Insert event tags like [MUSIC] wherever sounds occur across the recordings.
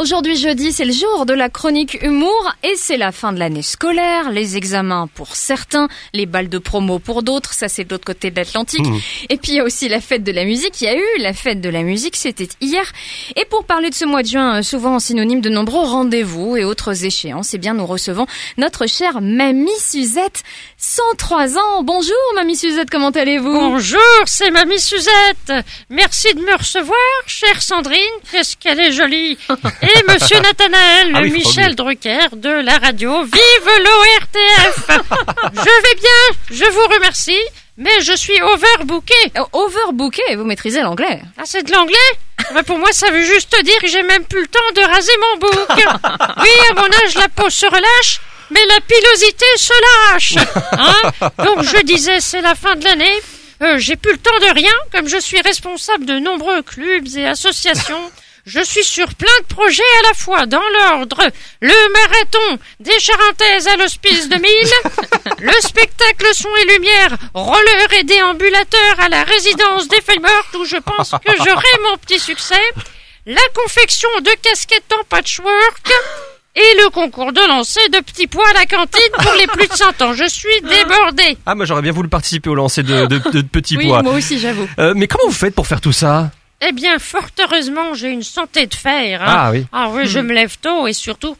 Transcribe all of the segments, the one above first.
Aujourd'hui jeudi, c'est le jour de la chronique humour et c'est la fin de l'année scolaire, les examens pour certains, les balles de promo pour d'autres, ça c'est de l'autre côté de l'Atlantique. Mmh. Et puis il y a aussi la fête de la musique, il y a eu la fête de la musique, c'était hier. Et pour parler de ce mois de juin, euh, souvent synonyme de nombreux rendez-vous et autres échéances, eh bien nous recevons notre chère Mamie Suzette, 103 ans. Bonjour Mamie Suzette, comment allez-vous? Bonjour, c'est Mamie Suzette. Merci de me recevoir, chère Sandrine. Qu'est-ce qu'elle est jolie. [LAUGHS] Et Monsieur Nathanaël, Ah le oui, faut Michel Drucker de la radio. Vive l'ORTF [LAUGHS] Je vais bien, je vous remercie, mais je suis overbooké. Euh, Overbooké, vous maîtrisez l'anglais. Ah, c'est de l'anglais [LAUGHS] Bah, Pour moi, ça veut juste dire que j'ai même plus le temps de raser mon bouc. [LAUGHS] Oui, à mon âge, la peau se relâche, mais la pilosité se lâche. Hein Donc, je disais, c'est la fin de l'année. Euh, j'ai plus le temps de rien, comme je suis responsable de nombreux clubs et associations. Je suis sur plein de projets à la fois, dans l'ordre. Le marathon des Charentaises à l'hospice de Mille, [LAUGHS] le spectacle son et lumière, roller et déambulateur à la résidence des feuilles mortes où je pense que j'aurai mon petit succès, la confection de casquettes en patchwork, et le concours de lancer de petits pois à la cantine pour les plus de 100 ans. Je suis débordée. Ah, moi j'aurais bien voulu participer au lancer de, de, de petits Oui, pois. moi aussi j'avoue. Euh, mais comment vous faites pour faire tout ça? Eh bien, fort heureusement, j'ai une santé de fer. hein. Ah oui. Ah oui, je me lève tôt et surtout...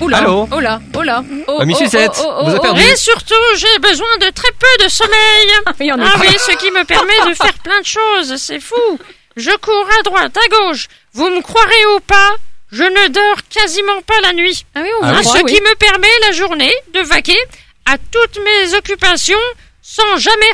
Oula, Allô oh là, oh là, oh, oh, Suzette, oh, oh, vous avez oh, perdu. Et surtout, j'ai besoin de très peu de sommeil. Ah effet. oui, ce qui me permet de faire plein de choses, c'est fou. Je cours à droite, à gauche. Vous me croirez ou pas, je ne dors quasiment pas la nuit. Ah oui, on Ah croit, ce oui. qui me permet la journée de vaquer à toutes mes occupations sans jamais...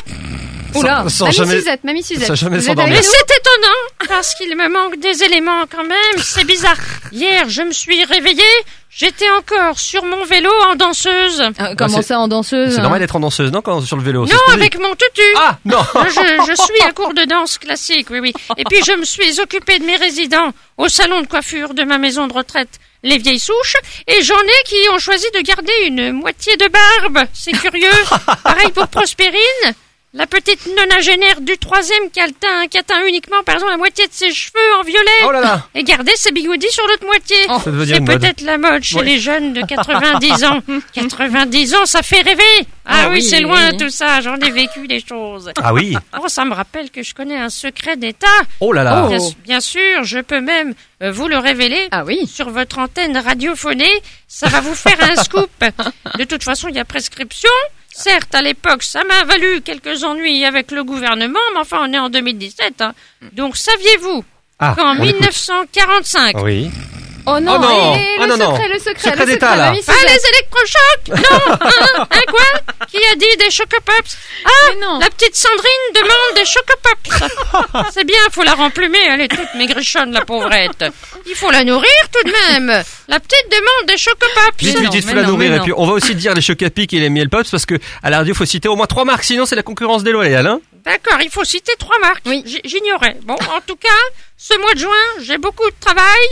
Oula, Sans- sans Mamie jamais- Suzette, Mamie Suzette. sans jamais vous êtes s'endormir. avec Mais c'est étonnant, parce qu'il me manque des éléments quand même, c'est bizarre. Hier, je me suis réveillée, j'étais encore sur mon vélo en danseuse. Euh, Comment c'est- ça en danseuse C'est hein normal d'être en danseuse, non, quand sur le vélo c'est Non, avec mon tutu. Ah, non Je, je suis à cours de danse classique, oui, oui. Et puis je me suis occupée de mes résidents au salon de coiffure de ma maison de retraite, les vieilles souches, et j'en ai qui ont choisi de garder une moitié de barbe. C'est curieux. [LAUGHS] Pareil pour Prospérine. La petite nonagénaire du troisième qui, a le teint- qui atteint uniquement, par exemple, la moitié de ses cheveux en violet. Oh là là Et garder ses bigoudis sur l'autre moitié. Devenir C'est peut-être la mode chez les jeunes de 90 ans. [LAUGHS] 90 ans, ça fait rêver. Ah, Ah oui, oui, c'est loin oui. tout ça. J'en ai vécu des choses. Ah oui Oh, ça me rappelle que je connais un secret d'État. Oh là là Oh. Bien, bien sûr, je peux même euh, vous le révéler. Ah oui. Sur votre antenne radiophonée, ça va vous faire un scoop. [LAUGHS] De toute façon, il y a prescription. Certes, à l'époque, ça m'a valu quelques ennuis avec le gouvernement, mais enfin, on est en 2017. hein. Donc, saviez-vous Ah, qu'en on écoute. 1945, Oui. Oh non, Oh non. et- et Ah le non, non. secret, le secret, Secret le d'État, secret, là. Ah, les électrochocs [LAUGHS] Non hein, hein, quoi Qui a dit des chocopops Ah, non. la petite Sandrine demande des chocopops [LAUGHS] C'est bien, faut la remplumer, elle est toute maigrichonne, la pauvrette. Il faut la nourrir tout de même La petite demande des chocopops Vite, vite, vite, faut la nourrir. Et puis, on va aussi dire les pic et les miel pops parce que à la radio, faut citer au moins trois marques, sinon c'est la concurrence déloyale, hein. D'accord, il faut citer trois marques. Oui. J'ignorais. Bon, en tout cas, ce mois de juin, j'ai beaucoup de travail,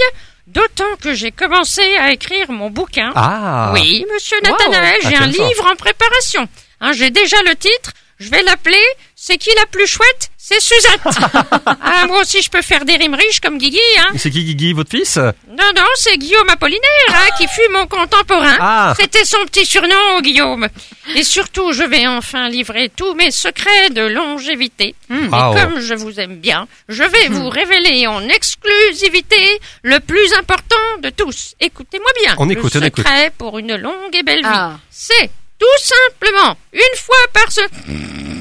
d'autant que j'ai commencé à écrire mon bouquin. Ah. Oui, monsieur Nathanaël, j'ai un Intéressant. livre en préparation. Hein, j'ai déjà le titre. Je vais l'appeler C'est qui la plus chouette? C'est Suzette. [LAUGHS] ah, moi aussi, je peux faire des rimes riches comme Guigui. Hein. C'est qui Guigui, votre fils? Non, non, c'est Guillaume Apollinaire hein, qui fut mon contemporain. Ah. C'était son petit surnom, Guillaume. Et surtout, je vais enfin livrer tous mes secrets de longévité. Et Ah, oh. comme je vous aime bien, je vais vous révéler en exclusivité le plus important de tous. Écoutez-moi bien. On écoute, on le écoute. secret pour une longue et belle vie. Ah. C'est tout simplement une fois par ce...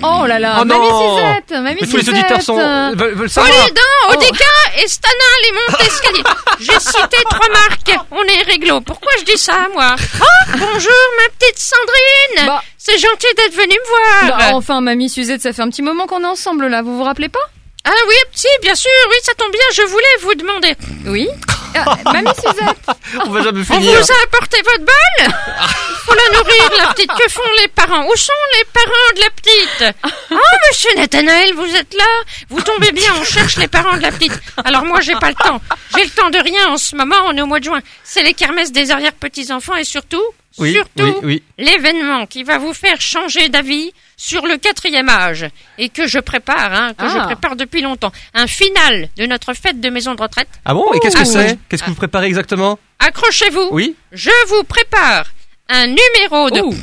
Oh là là, Oh Mamie non. Suzette, Mamie Mais tous les auditeurs sont, euh, veulent, veulent savoir. Polydent, Odeka et Stana, les montes escaliers. J'ai cité trois marques. On est réglo. Pourquoi je dis ça, moi? Oh, bonjour, ma petite Sandrine. Bah. C'est gentil d'être venue me voir. Bah, enfin, Mamie Suzette, ça fait un petit moment qu'on est ensemble là, vous vous rappelez pas? Ah oui, si, bien sûr, oui, ça tombe bien. Je voulais vous demander. Oui. Ah, Mamie Suzette. [LAUGHS] On va jamais On vous finir. a apporté votre bol Il [LAUGHS] faut la nourrir, la petite. Que font les parents Où sont les parents de la petite [LAUGHS] Oh, monsieur Nathanaël, vous êtes là Vous tombez bien, on cherche les parents de la petite. Alors moi, j'ai pas le temps. J'ai le temps de rien en ce moment, on est au mois de juin. C'est les kermesses des arrière-petits-enfants et surtout, Oui, surtout, oui, oui. l'événement qui va vous faire changer d'avis sur le quatrième âge et que je prépare, hein, que Ah. je prépare depuis longtemps. Un final de notre fête de maison de retraite. Ah bon Et qu'est-ce que Ah, c'est oui. Qu'est-ce que vous préparez exactement Accrochez-vous. Oui Je vous prépare un numéro de... Oh.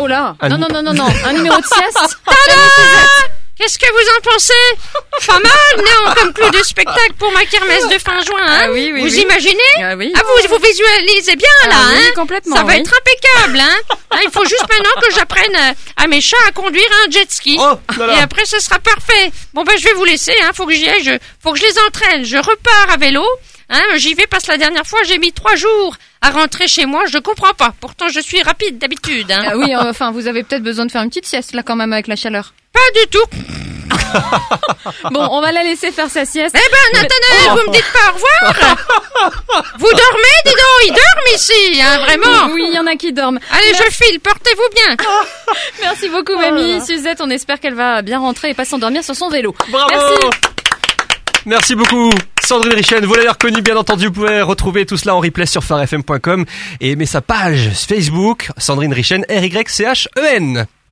Oh là Un Non, non, non, non, non. Un numéro de sieste Qu'est-ce que vous en pensez? Pas mal, non Comme clou de spectacle pour ma kermesse de fin juin, hein? Ah oui, oui, Vous oui. imaginez? Ah oui. Ah, vous, vous visualisez bien, là, Ah oui, hein? complètement, Ça va oui. être impeccable, hein? Ah, Il faut juste maintenant que j'apprenne euh, à mes chats à conduire un jet ski. Oh là là. Et après, ce sera parfait. Bon, ben, je vais vous laisser, hein. Faut que j'y aille. Je, faut que je les entraîne. Je repars à vélo. Hein, j'y vais parce que la dernière fois, j'ai mis trois jours à rentrer chez moi. Je comprends pas. Pourtant, je suis rapide d'habitude, hein. Ah oui, euh, enfin, vous avez peut-être besoin de faire une petite sieste là quand même avec la chaleur. Pas du tout. [LAUGHS] Bon, on va la laisser faire sa sieste. Eh ben, Nathanaël, vous me dites pas au revoir. vous dormez, dis donc. Ils dorment ici, hein, vraiment. Oui, il y en a qui dorment. Allez, je file. Portez-vous bien. [LAUGHS] Merci beaucoup, Oh mamie. Suzette, on espère qu'elle va bien rentrer et pas s'endormir sur son vélo. Bravo Merci. Merci beaucoup Sandrine Richen, vous l'avez reconnu bien entendu, vous pouvez retrouver tout cela en replay sur farfm.com et aimer sa page Facebook, Sandrine Richen, R-Y-C-H-E-N.